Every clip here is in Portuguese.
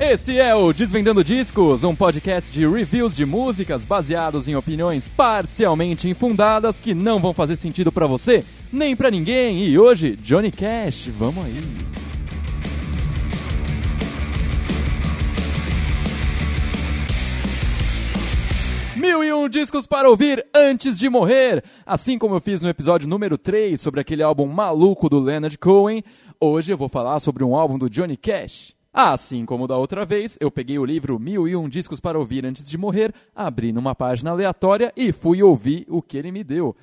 Esse é o Desvendando Discos, um podcast de reviews de músicas baseados em opiniões parcialmente infundadas que não vão fazer sentido para você, nem para ninguém. E hoje, Johnny Cash, vamos aí. Mil e um discos para ouvir antes de morrer. Assim como eu fiz no episódio número 3 sobre aquele álbum maluco do Leonard Cohen, hoje eu vou falar sobre um álbum do Johnny Cash. Assim como da outra vez, eu peguei o livro Mil e Um Discos para Ouvir Antes de Morrer, abri numa página aleatória e fui ouvir o que ele me deu.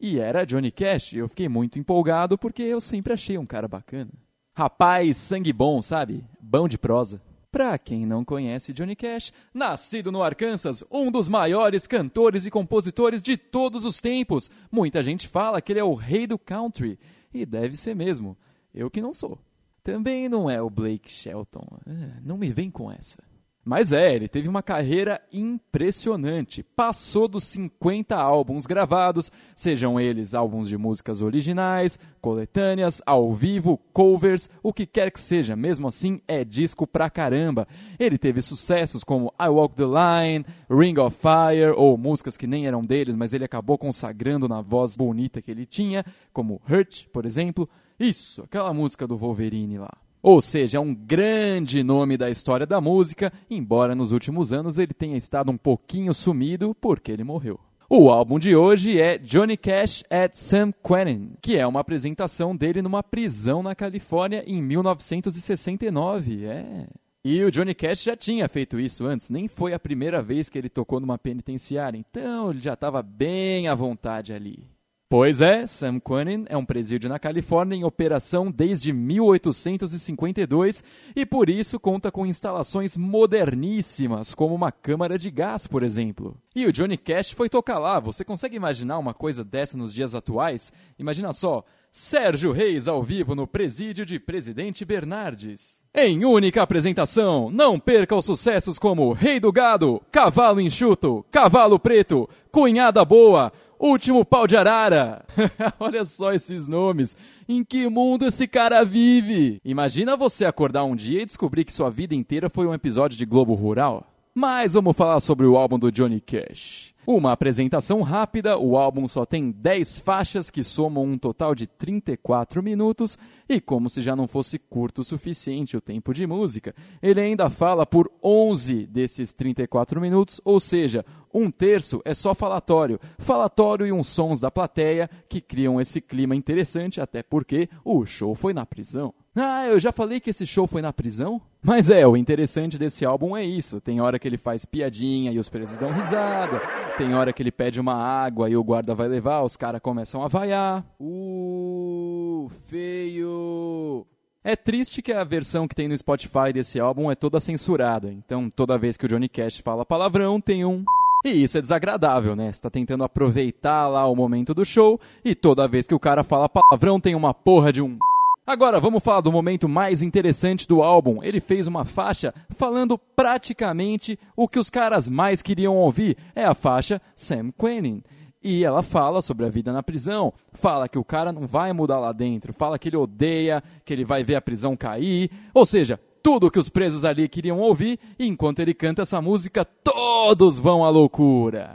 E era Johnny Cash, eu fiquei muito empolgado porque eu sempre achei um cara bacana. Rapaz, sangue bom, sabe? Bom de prosa. Pra quem não conhece Johnny Cash, nascido no Arkansas, um dos maiores cantores e compositores de todos os tempos. Muita gente fala que ele é o rei do country, e deve ser mesmo. Eu que não sou. Também não é o Blake Shelton. É, não me vem com essa. Mas é, ele teve uma carreira impressionante. Passou dos 50 álbuns gravados, sejam eles álbuns de músicas originais, coletâneas, ao vivo, covers, o que quer que seja, mesmo assim é disco pra caramba. Ele teve sucessos como I Walk the Line, Ring of Fire, ou músicas que nem eram deles, mas ele acabou consagrando na voz bonita que ele tinha, como Hurt, por exemplo. Isso, aquela música do Wolverine lá. Ou seja, é um grande nome da história da música, embora nos últimos anos ele tenha estado um pouquinho sumido porque ele morreu. O álbum de hoje é Johnny Cash at San Quentin, que é uma apresentação dele numa prisão na Califórnia em 1969. É. E o Johnny Cash já tinha feito isso antes, nem foi a primeira vez que ele tocou numa penitenciária, então ele já estava bem à vontade ali. Pois é, Sam Quanin é um presídio na Califórnia em operação desde 1852 e por isso conta com instalações moderníssimas, como uma câmara de gás, por exemplo. E o Johnny Cash foi tocar lá. Você consegue imaginar uma coisa dessa nos dias atuais? Imagina só, Sérgio Reis ao vivo no presídio de Presidente Bernardes. Em única apresentação, não perca os sucessos como Rei do Gado, Cavalo Enxuto, Cavalo Preto, Cunhada Boa, Último pau de arara. Olha só esses nomes. Em que mundo esse cara vive? Imagina você acordar um dia e descobrir que sua vida inteira foi um episódio de Globo Rural. Mas vamos falar sobre o álbum do Johnny Cash. Uma apresentação rápida, o álbum só tem 10 faixas que somam um total de 34 minutos, e como se já não fosse curto o suficiente o tempo de música, ele ainda fala por 11 desses 34 minutos, ou seja, um terço é só falatório, falatório e uns sons da plateia que criam esse clima interessante, até porque o show foi na prisão. Ah, eu já falei que esse show foi na prisão? Mas é, o interessante desse álbum é isso. Tem hora que ele faz piadinha e os presos dão risada. Tem hora que ele pede uma água e o guarda vai levar, os caras começam a vaiar. Uh, feio. É triste que a versão que tem no Spotify desse álbum é toda censurada. Então, toda vez que o Johnny Cash fala palavrão, tem um e isso é desagradável, né? Você tá tentando aproveitar lá o momento do show e toda vez que o cara fala palavrão tem uma porra de um Agora vamos falar do momento mais interessante do álbum. Ele fez uma faixa falando praticamente o que os caras mais queriam ouvir. É a faixa Sam Quentin. E ela fala sobre a vida na prisão, fala que o cara não vai mudar lá dentro, fala que ele odeia, que ele vai ver a prisão cair. Ou seja, tudo que os presos ali queriam ouvir, e enquanto ele canta essa música, todos vão à loucura.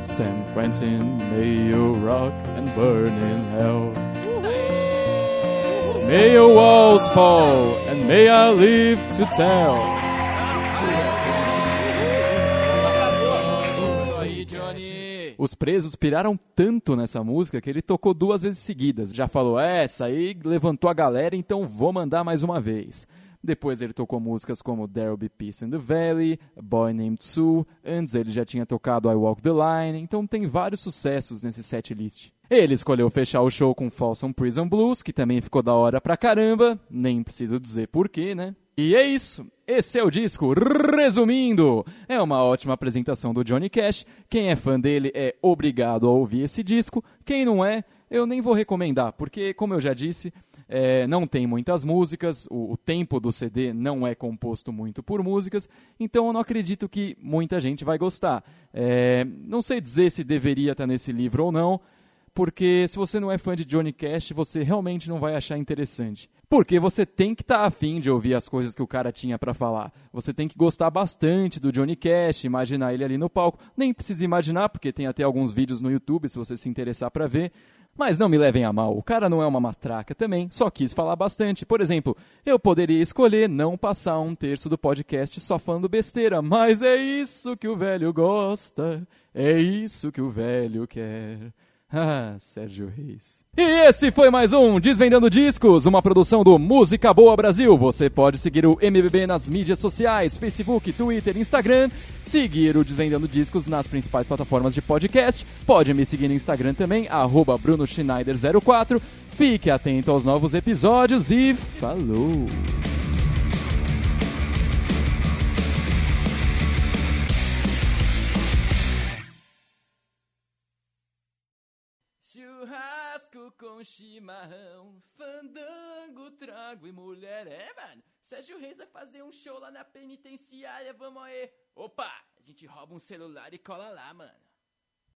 Sam Quentin, may you rock and burn in hell. May your walls fall, and may I live to tell. Os presos piraram tanto nessa música que ele tocou duas vezes seguidas. Já falou, é, essa aí levantou a galera, então vou mandar mais uma vez. Depois ele tocou músicas como There'll Be Peace in the Valley, A Boy Named Sue. Antes ele já tinha tocado I Walk the Line, então tem vários sucessos nesse set list. Ele escolheu fechar o show com Folsom Prison Blues, que também ficou da hora pra caramba, nem preciso dizer porquê, né? E é isso. Esse é o disco. Resumindo, é uma ótima apresentação do Johnny Cash. Quem é fã dele é obrigado a ouvir esse disco. Quem não é, eu nem vou recomendar, porque, como eu já disse, é, não tem muitas músicas, o, o, tempo do CD não é composto muito por músicas, então eu não acredito que muita gente vai gostar. É, não sei dizer se deveria estar nesse livro ou não, porque se você não é fã de Johnny Cash, você realmente não vai achar interessante. Porque você tem que estar tá afim de ouvir as coisas que o cara tinha para falar. Você tem que gostar bastante do Johnny Cash, imaginar ele ali no palco. Nem precisa imaginar, porque tem até alguns vídeos no YouTube se você se interessar para ver. Mas não me levem a mal, o cara não é uma matraca também, só quis falar bastante. Por exemplo, eu poderia escolher não passar um terço do podcast só falando besteira, mas é isso que o velho gosta, é isso que o velho quer. Ah, Sérgio Reis. E esse foi mais um Desvendando Discos, uma produção do Música Boa Brasil. Você pode seguir o MBB nas mídias sociais, Facebook, Twitter, Instagram, seguir o Desvendando Discos nas principais plataformas de podcast. Pode me seguir no Instagram também, arroba BrunoSchneider04. Fique atento aos novos episódios e falou! Com chimarrão, fandango, trago e mulher. É, mano, Sérgio Reis vai fazer um show lá na penitenciária, vamos aí. Opa, a gente rouba um celular e cola lá, mano.